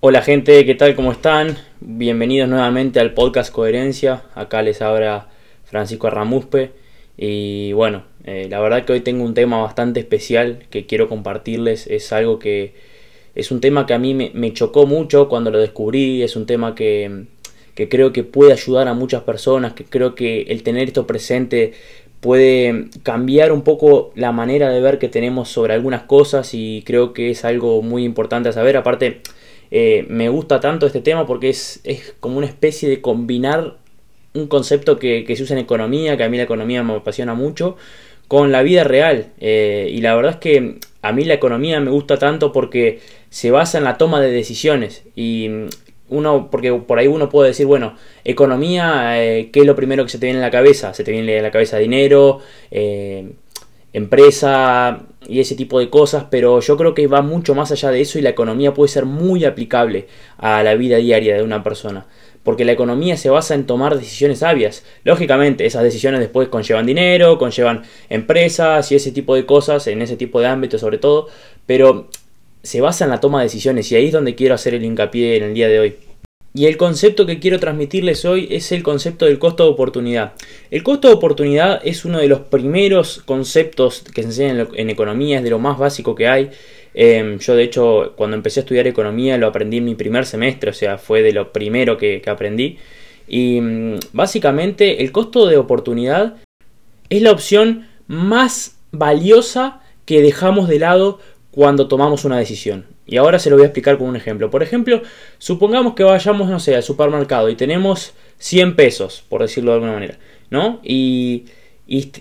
Hola gente, ¿qué tal? ¿Cómo están? Bienvenidos nuevamente al podcast Coherencia. Acá les habla Francisco Arramuspe. Y bueno, eh, la verdad que hoy tengo un tema bastante especial que quiero compartirles. Es algo que es un tema que a mí me, chocó mucho cuando lo descubrí. Es un tema que, que creo que puede ayudar a muchas personas. Que creo que el tener esto presente puede cambiar un poco la manera de ver que tenemos sobre algunas cosas y creo que es algo muy importante a saber. Aparte, eh, me gusta tanto este tema porque es, como una especie de combinar un concepto que, se usa en economía, que a mí la economía me apasiona mucho, con la vida real. Eh, y la verdad es que a mí la economía me gusta tanto porque se basa en la toma de decisiones. Y uno, porque por ahí uno puede decir, bueno, economía, eh, ¿qué es lo primero que se te viene en la cabeza? Se te viene en la cabeza dinero, empresa y ese tipo de cosas, pero yo creo que va mucho más allá de eso y la economía puede ser muy aplicable a la vida diaria de una persona. Porque la economía se basa en tomar decisiones sabias. Lógicamente, esas decisiones después conllevan dinero, conllevan empresas y ese tipo de cosas, en ese tipo de ámbitos sobre todo, pero se basa en la toma de decisiones y ahí es donde quiero hacer el hincapié en el día de hoy. Y el concepto que quiero transmitirles hoy es el concepto del costo de oportunidad. El costo de oportunidad es uno de los primeros conceptos que se enseñan en economía, es de lo más básico que hay. Em, yo de hecho cuando empecé a estudiar economía lo aprendí en mi primer semestre, o sea, fue de lo primero que, aprendí. Y mm, básicamente el costo de oportunidad es la opción más valiosa que dejamos de lado cuando tomamos una decisión. Y ahora se lo voy a explicar con un ejemplo. Por ejemplo, supongamos que vayamos, no sé, al supermercado y tenemos 100 pesos, por decirlo de alguna manera, ¿no? Y,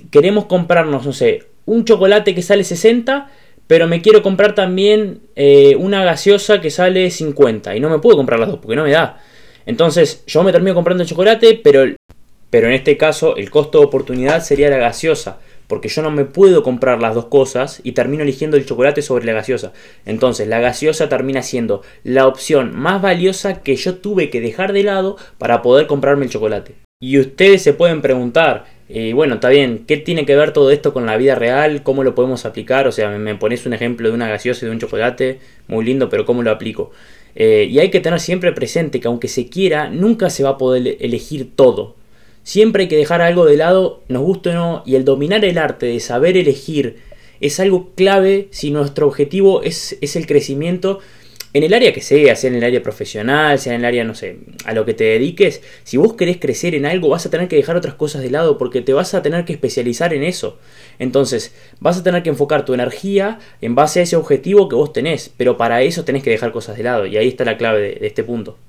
queremos comprarnos, no sé, un chocolate que sale 60, pero me quiero comprar también eh, una gaseosa que sale 50. Y no me puedo comprar las dos porque no me da. Entonces yo me termino comprando el chocolate, pero, pero en este caso el costo de oportunidad sería la gaseosa porque yo no me puedo comprar las dos cosas y termino eligiendo el chocolate sobre la gaseosa. Entonces la gaseosa termina siendo la opción más valiosa que yo tuve que dejar de lado para poder comprarme el chocolate. Y ustedes se pueden preguntar, eh, bueno, está bien, ¿qué tiene que ver todo esto con la vida real? ¿Cómo lo podemos aplicar? O sea, me pones un ejemplo de una gaseosa y de un chocolate, muy lindo, pero ¿cómo lo aplico? Eh, y hay que tener siempre presente que aunque se quiera, nunca se va a poder elegir todo. Siempre hay que dejar algo de lado, nos guste o no, y el dominar el arte de saber elegir es algo clave si nuestro objetivo es, es el crecimiento en el área que sea, sea en el área profesional, sea en el área, no sé, a lo que te dediques, si vos querés crecer en algo, vas a tener que dejar otras cosas de lado porque te vas a tener que especializar en eso. Entonces, vas a tener que enfocar tu energía en base a ese objetivo que vos tenés, pero para eso tenés que dejar cosas de lado, y ahí está la clave de este punto.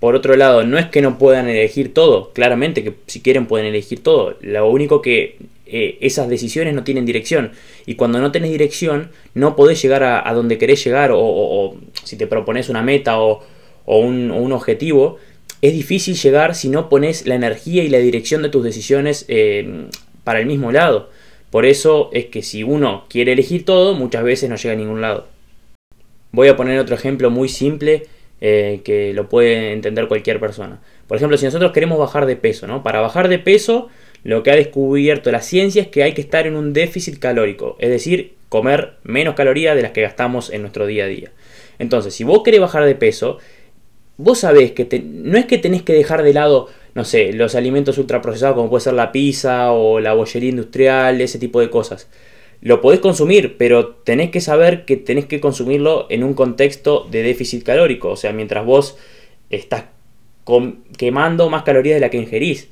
Por otro lado, no es que no puedan elegir todo, claramente que si quieren pueden elegir todo. Lo único que eh, esas decisiones no tienen dirección. Y cuando no tenés dirección, no podés llegar a, donde querés llegar. O, si te propones una meta o, un, objetivo, es difícil llegar si no pones la energía y la dirección de tus decisiones eh, para el mismo lado. Por eso es que si uno quiere elegir todo, muchas veces no llega a ningún lado. Voy a poner otro ejemplo muy simple eh, que lo puede entender cualquier persona. Por ejemplo, si nosotros queremos bajar de peso, ¿no? Para bajar de peso, lo que ha descubierto la ciencia es que hay que estar en un déficit calórico, es decir, comer menos calorías de las que gastamos en nuestro día a día. Entonces, si vos querés bajar de peso, vos sabés que no es que tenés que dejar de lado, no sé, los alimentos ultraprocesados como puede ser la pizza o la bollería industrial, ese tipo de cosas lo podés consumir, pero tenés que saber que tenés que consumirlo en un contexto de déficit calórico. O sea, mientras vos estás quemando más calorías de la que ingerís.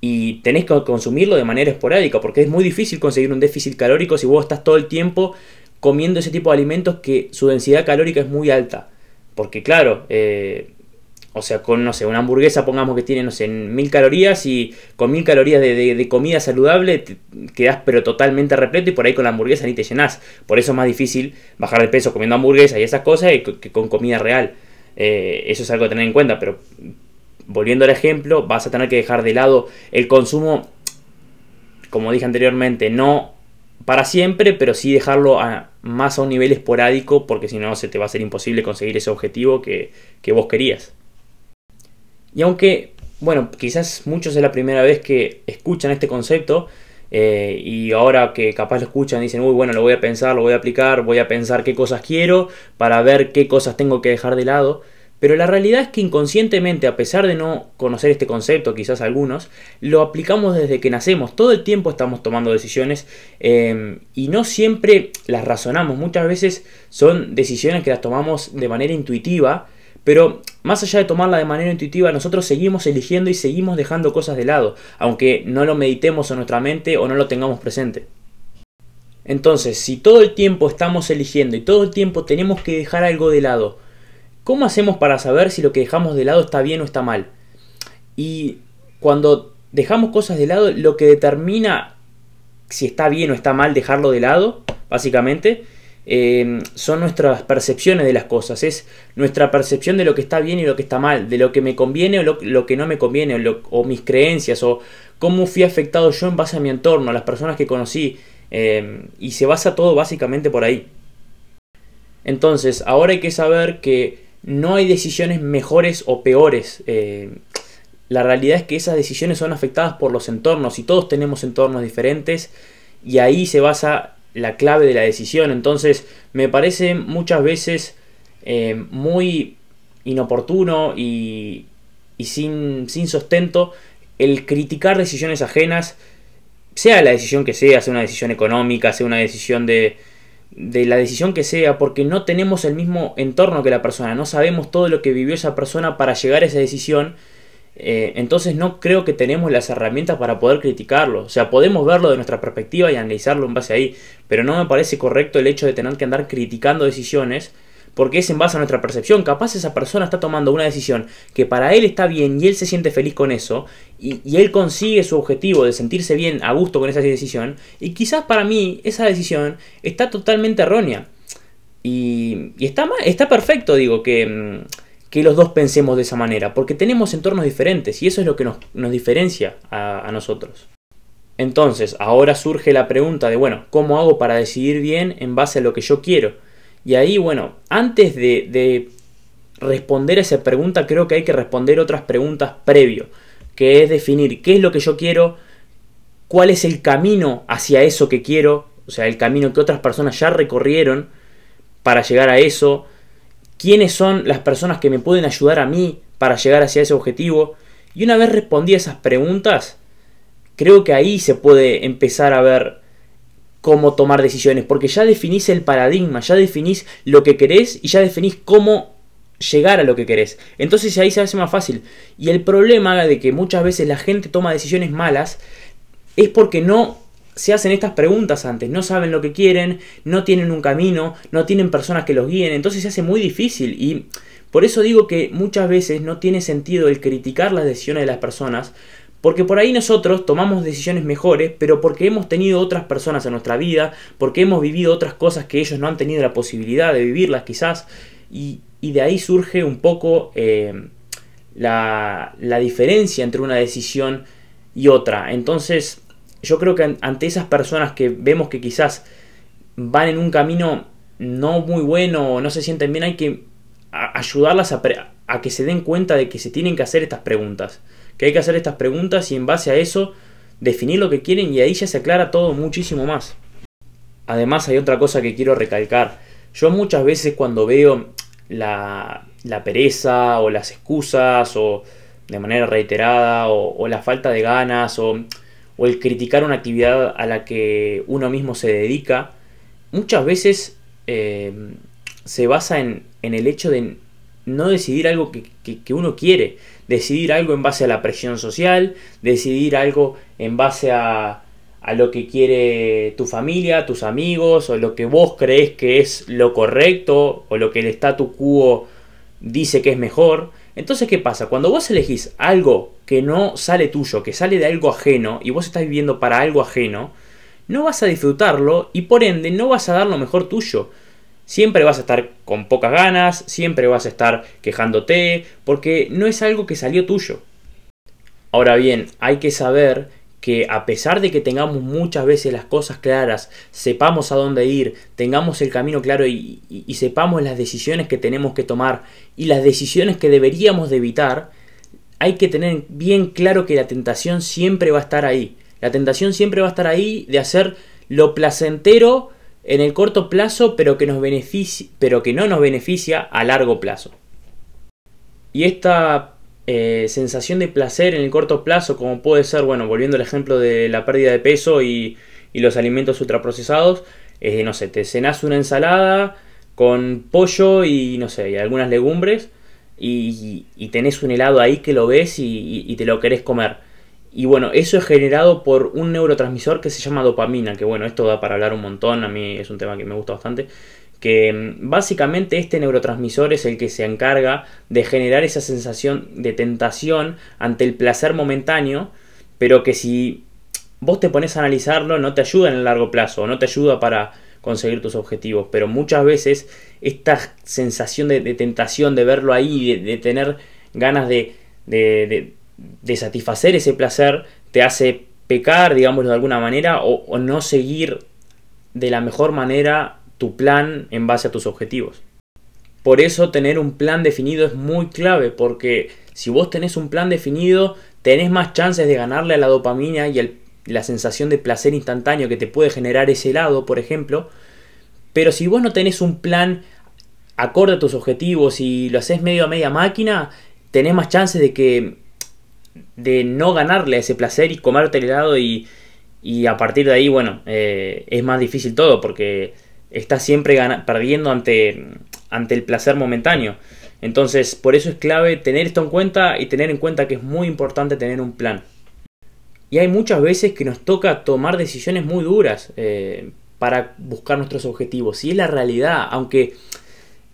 Y tenés que consumirlo de manera esporádica, porque es muy difícil conseguir un déficit calórico si vos estás todo el tiempo comiendo ese tipo de alimentos que su densidad calórica es muy alta. Porque claro, eh, o sea, con, no sé, una hamburguesa pongamos que tiene, no sé, mil calorías y con mil calorías de, comida saludable te quedas pero totalmente repleto y por ahí con la hamburguesa ni te llenas. Por eso es más difícil bajar de peso comiendo hamburguesa y esas cosas que con comida real. Eh, eso es algo a tener en cuenta, pero volviendo al ejemplo, vas a tener que dejar de lado el consumo, como dije anteriormente, no para siempre, pero sí dejarlo a, más a un nivel esporádico porque si no se te va a ser imposible conseguir ese objetivo que vos querías. Y aunque, bueno, quizás muchos es la primera vez que escuchan este concepto eh, y ahora que capaz lo escuchan dicen, uy, bueno, lo voy a pensar, lo voy a aplicar, voy a pensar qué cosas quiero para ver qué cosas tengo que dejar de lado. Pero la realidad es que inconscientemente, a pesar de no conocer este concepto, quizás algunos, lo aplicamos desde que nacemos. Todo el tiempo estamos tomando decisiones eh, y no siempre las razonamos. Muchas veces son decisiones que las tomamos de manera intuitiva, pero más allá de tomarla de manera intuitiva, nosotros seguimos eligiendo y seguimos dejando cosas de lado, aunque no lo meditemos en nuestra mente o no lo tengamos presente. Entonces, si todo el tiempo estamos eligiendo y todo el tiempo tenemos que dejar algo de lado, ¿Cómo hacemos para saber si lo que dejamos de lado está bien o está mal? Y cuando dejamos cosas de lado, lo que determina si está bien o está mal dejarlo de lado, básicamente, eh, son nuestras percepciones de las cosas, es nuestra percepción de lo que está bien y lo que está mal, de lo que me conviene o lo, que no me conviene, o, mis creencias, o cómo fui afectado yo en base a mi entorno, a las personas que conocí, eh, y se basa todo básicamente por ahí. Entonces, ahora hay que saber que no hay decisiones mejores o peores. Eh, la realidad es que esas decisiones son afectadas por los entornos y todos tenemos entornos diferentes y ahí se basa la clave de la decisión. Entonces me parece muchas veces eh, muy inoportuno y, y sin, sin sustento el criticar decisiones ajenas, sea la decisión que sea, sea una decisión económica, sea una decisión de, de la decisión que sea, porque no tenemos el mismo entorno que la persona, no sabemos todo lo que vivió esa persona para llegar a esa decisión, eh, entonces no creo que tenemos las herramientas para poder criticarlo. O sea, podemos verlo de nuestra perspectiva y analizarlo en base ahí, pero no me parece correcto el hecho de tener que andar criticando decisiones porque es en base a nuestra percepción. Capaz esa persona está tomando una decisión que para él está bien y él se siente feliz con eso, y, él consigue su objetivo de sentirse bien a gusto con esa decisión, y quizás para mí esa decisión está totalmente errónea. Y, está, está perfecto, digo, que, mm, que, los dos pensemos de esa manera, porque tenemos entornos diferentes y eso es lo que nos, diferencia a, nosotros. Entonces, ahora surge la pregunta de, bueno, ¿cómo hago para decidir bien en base a lo que yo quiero? Y ahí, bueno, antes de, responder a esa pregunta, creo que hay que responder otras preguntas previo, que es definir qué es lo que yo quiero, cuál es el camino hacia eso que quiero, o sea, el camino que otras personas ya recorrieron para llegar a eso, quiénes son las personas que me pueden ayudar a mí para llegar hacia ese objetivo. Y una vez respondí esas preguntas, creo que ahí se puede empezar a ver cómo tomar decisiones, porque ya definís el paradigma, ya definís lo que querés y ya definís cómo llegar a lo que querés. Entonces ahí se hace más fácil. Y el problema de que muchas veces la gente toma decisiones malas es porque no se hacen estas preguntas antes, no saben lo que quieren, no tienen un camino, no tienen personas que los guíen, entonces se hace muy difícil y por eso digo que muchas veces no tiene sentido el criticar las decisiones de las personas, porque por ahí nosotros tomamos decisiones mejores, pero porque hemos tenido otras personas en nuestra vida, porque hemos vivido otras cosas que ellos no han tenido la posibilidad de vivirlas quizás, y, de ahí surge un poco eh, la, la diferencia entre una decisión y otra. Entonces, yo creo que ante esas personas que vemos que quizás van en un camino no muy bueno o no se sienten bien, hay que ayudarlas a, que se den cuenta de que se tienen que hacer estas preguntas que hay que hacer estas preguntas y en base a eso definir lo que quieren y ahí ya se aclara todo muchísimo más. Además hay otra cosa que quiero recalcar. Yo muchas veces cuando veo la, pereza o las excusas o de manera reiterada o, la falta de ganas o, el criticar una actividad a la que uno mismo se dedica, muchas veces eh, se basa en, el hecho de no decidir algo que uno quiere decidir algo en base a la presión social, decidir algo en base a, a lo que quiere tu familia, tus amigos, o lo que vos crees que es lo correcto, o lo que el statu quo dice que es mejor. Entonces, ¿qué pasa? Cuando vos elegís algo que no sale tuyo, que sale de algo ajeno, y vos estás viviendo para algo ajeno, no vas a disfrutarlo y por ende no vas a dar lo mejor tuyo siempre vas a estar con pocas ganas, siempre vas a estar quejándote, porque no es algo que salió tuyo. Ahora bien, hay que saber que a pesar de que tengamos muchas veces las cosas claras, sepamos a dónde ir, tengamos el camino claro y, sepamos las decisiones que tenemos que tomar y las decisiones que deberíamos de evitar, hay que tener bien claro que la tentación siempre va a estar ahí. La tentación siempre va a estar ahí de hacer lo placentero en el corto plazo, pero que, nos pero que no nos beneficia a largo plazo. Y esta eh, sensación de placer en el corto plazo, como puede ser, bueno, volviendo al ejemplo de la pérdida de peso y, los alimentos ultraprocesados, eh, no sé, te cenas una ensalada con pollo y, no sé, y algunas legumbres y, tenés un helado ahí que lo ves y, te lo querés comer. Y bueno, eso es generado por un neurotransmisor que se llama dopamina, que bueno, esto da para hablar un montón, a mí es un tema que me gusta bastante, que mm, básicamente este neurotransmisor es el que se encarga de generar esa sensación de tentación ante el placer momentáneo, pero que si vos te pones a analizarlo no te ayuda en el largo plazo, no te ayuda para conseguir tus objetivos, pero muchas veces esta sensación de, tentación, de verlo ahí, de, tener ganas de, de, satisfacer ese placer, te hace pecar, digámoslo de alguna manera, o no seguir de la mejor manera tu plan en base a tus objetivos. Por eso tener un plan definido es muy clave, porque si vos tenés un plan definido, tenés más chances de ganarle a la dopamina y la sensación de placer instantáneo que te puede generar ese helado, por ejemplo. Pero si vos no tenés un plan acorde a tus objetivos y lo haces medio a media máquina, tenés más chances de que de no ganarle a ese placer y comerte el helado y, a partir de ahí, bueno, eh, es más difícil todo porque está siempre perdiendo ante, ante el placer momentáneo. Entonces, por eso es clave tener esto en cuenta y tener en cuenta que es muy importante tener un plan. Y hay muchas veces que nos toca tomar decisiones muy duras eh, para buscar nuestros objetivos. Y es la realidad, aunque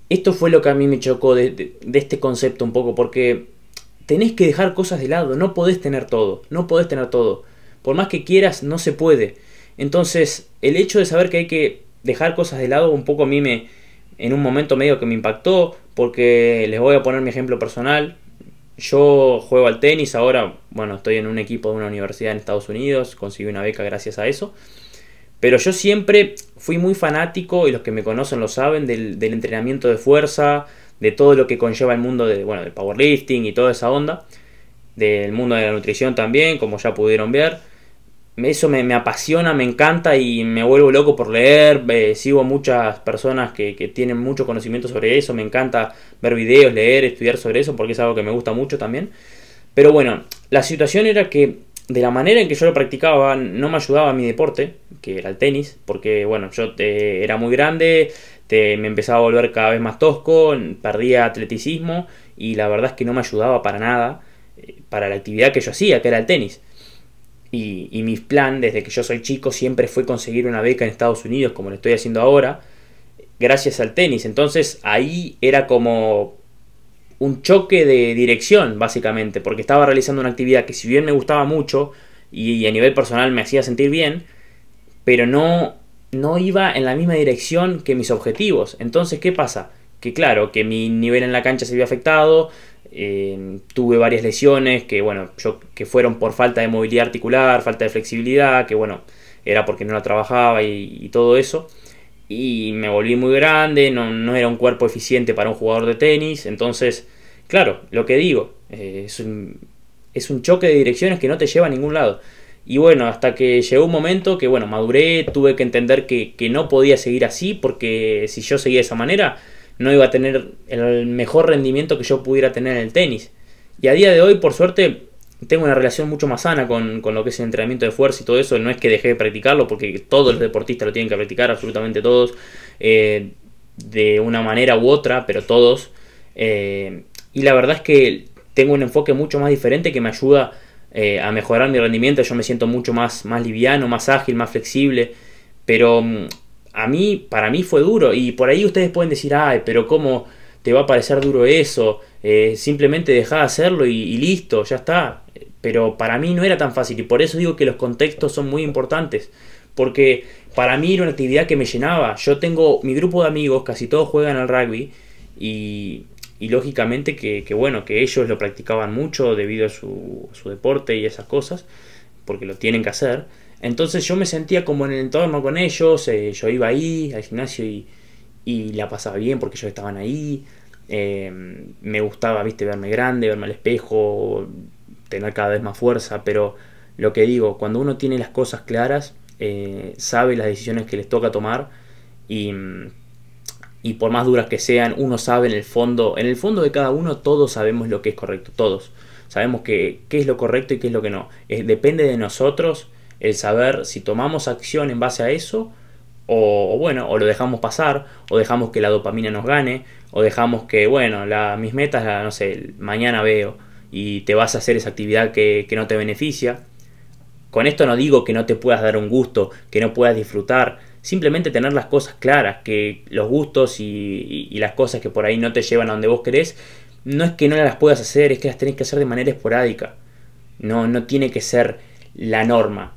esto fue lo que a mí me chocó de, de este concepto un poco, porque tenés que dejar cosas de lado, no podés tener todo, no podés tener todo. Por más que quieras, no se puede. Entonces, el hecho de saber que hay que dejar cosas de lado un poco a mí me, en un momento medio que me impactó, porque les voy a poner mi ejemplo personal. Yo juego al tenis, ahora, bueno, estoy en un equipo de una universidad en Estados Unidos, conseguí una beca gracias a eso. Pero yo siempre fui muy fanático, y los que me conocen lo saben, del, entrenamiento de fuerza, de todo lo que conlleva el mundo de, bueno, del powerlifting y toda esa onda. Del mundo de la nutrición también, como ya pudieron ver eso me, apasiona, me encanta y me vuelvo loco por leer. sigo muchas personas que, tienen mucho conocimiento sobre eso. Me encanta ver videos, leer, estudiar sobre eso porque es algo que me gusta mucho también. Pero bueno, la situación era que de la manera en que yo lo practicaba no me ayudaba a mi deporte, que era el tenis, porque bueno, yo era muy grande, te, me empezaba a volver cada vez más tosco, perdía atleticismo y la verdad es que no me ayudaba para nada eh, para la actividad que yo hacía, que era el tenis. Y, mi plan desde que yo soy chico siempre fue conseguir una beca en Estados Unidos, como lo estoy haciendo ahora, gracias al tenis. Entonces ahí era como un choque de dirección, básicamente, porque estaba realizando una actividad que si bien me gustaba mucho y, a nivel personal me hacía sentir bien, pero no, no iba en la misma dirección que mis objetivos. Entonces, ¿qué pasa? Que claro, que mi nivel en la cancha se vio afectado, eh, tuve varias lesiones que, bueno, yo, que fueron por falta de movilidad articular, falta de flexibilidad, que bueno, era porque no la trabajaba y, todo eso. Y me volví muy grande, no, era un cuerpo eficiente para un jugador de tenis. Entonces, claro, lo que digo, eh, es, un, es un choque de direcciones que no te lleva a ningún lado. Y bueno, hasta que llegó un momento que, bueno, maduré, tuve que entender que, que no podía seguir así, porque si yo seguía de esa manera, no iba a tener el mejor rendimiento que yo pudiera tener en el tenis. Y a día de hoy, por suerte, tengo una relación mucho más sana con, lo que es el entrenamiento de fuerza y todo eso. No es que dejé de practicarlo, porque todos los deportistas lo tienen que practicar, absolutamente todos, eh, de una manera u otra, pero todos. Eh, y la verdad es que tengo un enfoque mucho más diferente que me ayuda eh, a mejorar mi rendimiento. Yo me siento mucho más, más liviano, más ágil, más flexible. Pero mm, a mí, para mí fue duro. Y por ahí ustedes pueden decir, ay, pero ¿cómo te va a parecer duro eso? Eh, simplemente deja de hacerlo y, listo, ya está. Pero para mí no era tan fácil. Y por eso digo que los contextos son muy importantes. Porque para mí era una actividad que me llenaba. Yo tengo mi grupo de amigos, casi todos juegan al rugby. Y, lógicamente que, bueno, que ellos lo practicaban mucho debido a su deporte y esas cosas. Porque lo tienen que hacer. Entonces yo me sentía como en el entorno con ellos, eh, yo iba ahí al gimnasio y, la pasaba bien porque ellos estaban ahí. Eh, me gustaba, viste, verme grande, verme al espejo, tener cada vez más fuerza, pero lo que digo, cuando uno tiene las cosas claras, eh, sabe las decisiones que les toca tomar y, y por más duras que sean, uno sabe en el fondo, en el fondo de cada uno todos sabemos lo que es correcto, todos. Sabemos que, qué es lo correcto y qué es lo que no. depende de nosotros el saber si tomamos acción en base a eso o, bueno, o lo dejamos pasar, o dejamos que la dopamina nos gane, o dejamos que, bueno, la, mis metas, no sé, mañana veo y te vas a hacer esa actividad que, no te beneficia. Con esto no digo que no te puedas dar un gusto, que no puedas disfrutar, simplemente tener las cosas claras, que los gustos y, las cosas que por ahí no te llevan a donde vos querés, no es que no las puedas hacer, es que las tenés que hacer de manera esporádica. No, no tiene que ser la norma.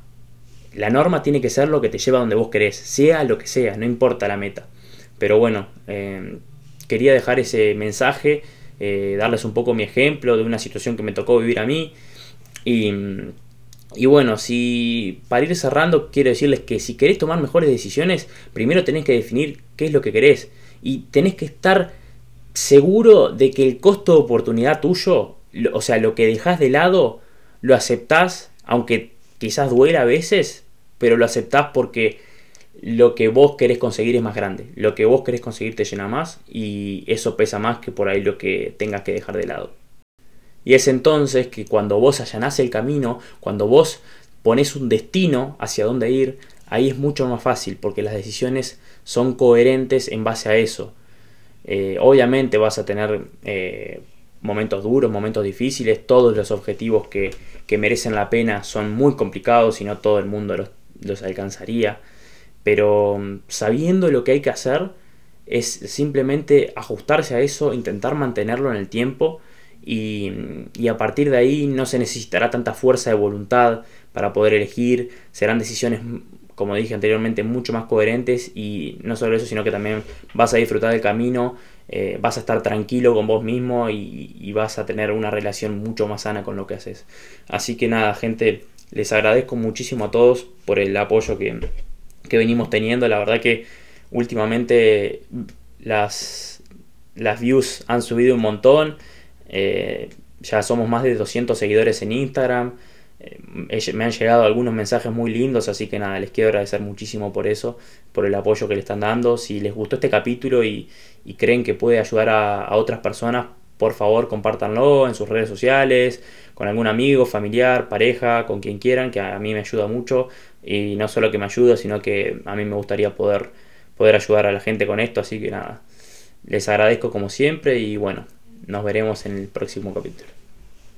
La norma tiene que ser lo que te lleva a donde vos querés, sea lo que sea, no importa la meta. Pero bueno, eh, quería dejar ese mensaje, eh, darles un poco mi ejemplo de una situación que me tocó vivir a mí. Y, y bueno, si para ir cerrando, quiero decirles que si querés tomar mejores decisiones, primero tenés que definir qué es lo que querés. Y tenés que estar seguro de que el costo de oportunidad tuyo, o sea, lo que dejas de lado, lo aceptás, aunque quizás duela a veces, pero lo aceptás porque lo que vos querés conseguir es más grande. Lo que vos querés conseguir te llena más y eso pesa más que por ahí lo que tengas que dejar de lado. Y es entonces que cuando vos allanás el camino, cuando vos pones un destino hacia dónde ir, ahí es mucho más fácil porque las decisiones son coherentes en base a eso. Eh, obviamente vas a tener eh, momentos duros, momentos difíciles, todos los objetivos que, merecen la pena son muy complicados y no todo el mundo los, los alcanzaría. Pero mm, sabiendo lo que hay que hacer es simplemente ajustarse a eso, intentar mantenerlo en el tiempo y, y, a partir de ahí no se necesitará tanta fuerza de voluntad para poder elegir, serán decisiones, como dije anteriormente, mucho más coherentes y no solo eso, sino que también vas a disfrutar del camino, eh, vas a estar tranquilo con vos mismo y, vas a tener una relación mucho más sana con lo que haces. Así que nada, gente, les agradezco muchísimo a todos por el apoyo que, que venimos teniendo. La verdad que últimamente las, las views han subido un montón. Eh, ya somos más de 200 seguidores en Instagram. Eh, me han llegado algunos mensajes muy lindos, así que nada, les quiero agradecer muchísimo por eso, por el apoyo que le están dando. Si les gustó este capítulo y, creen que puede ayudar a, a, otras personas, por favor compártanlo en sus redes sociales, con algún amigo, familiar, pareja, con quien quieran, que a mí me ayuda mucho y no solo que me ayuda, sino que a mí me gustaría poder, poder ayudar a la gente con esto, así que nada, les agradezco como siempre y bueno, nos veremos en el próximo capítulo.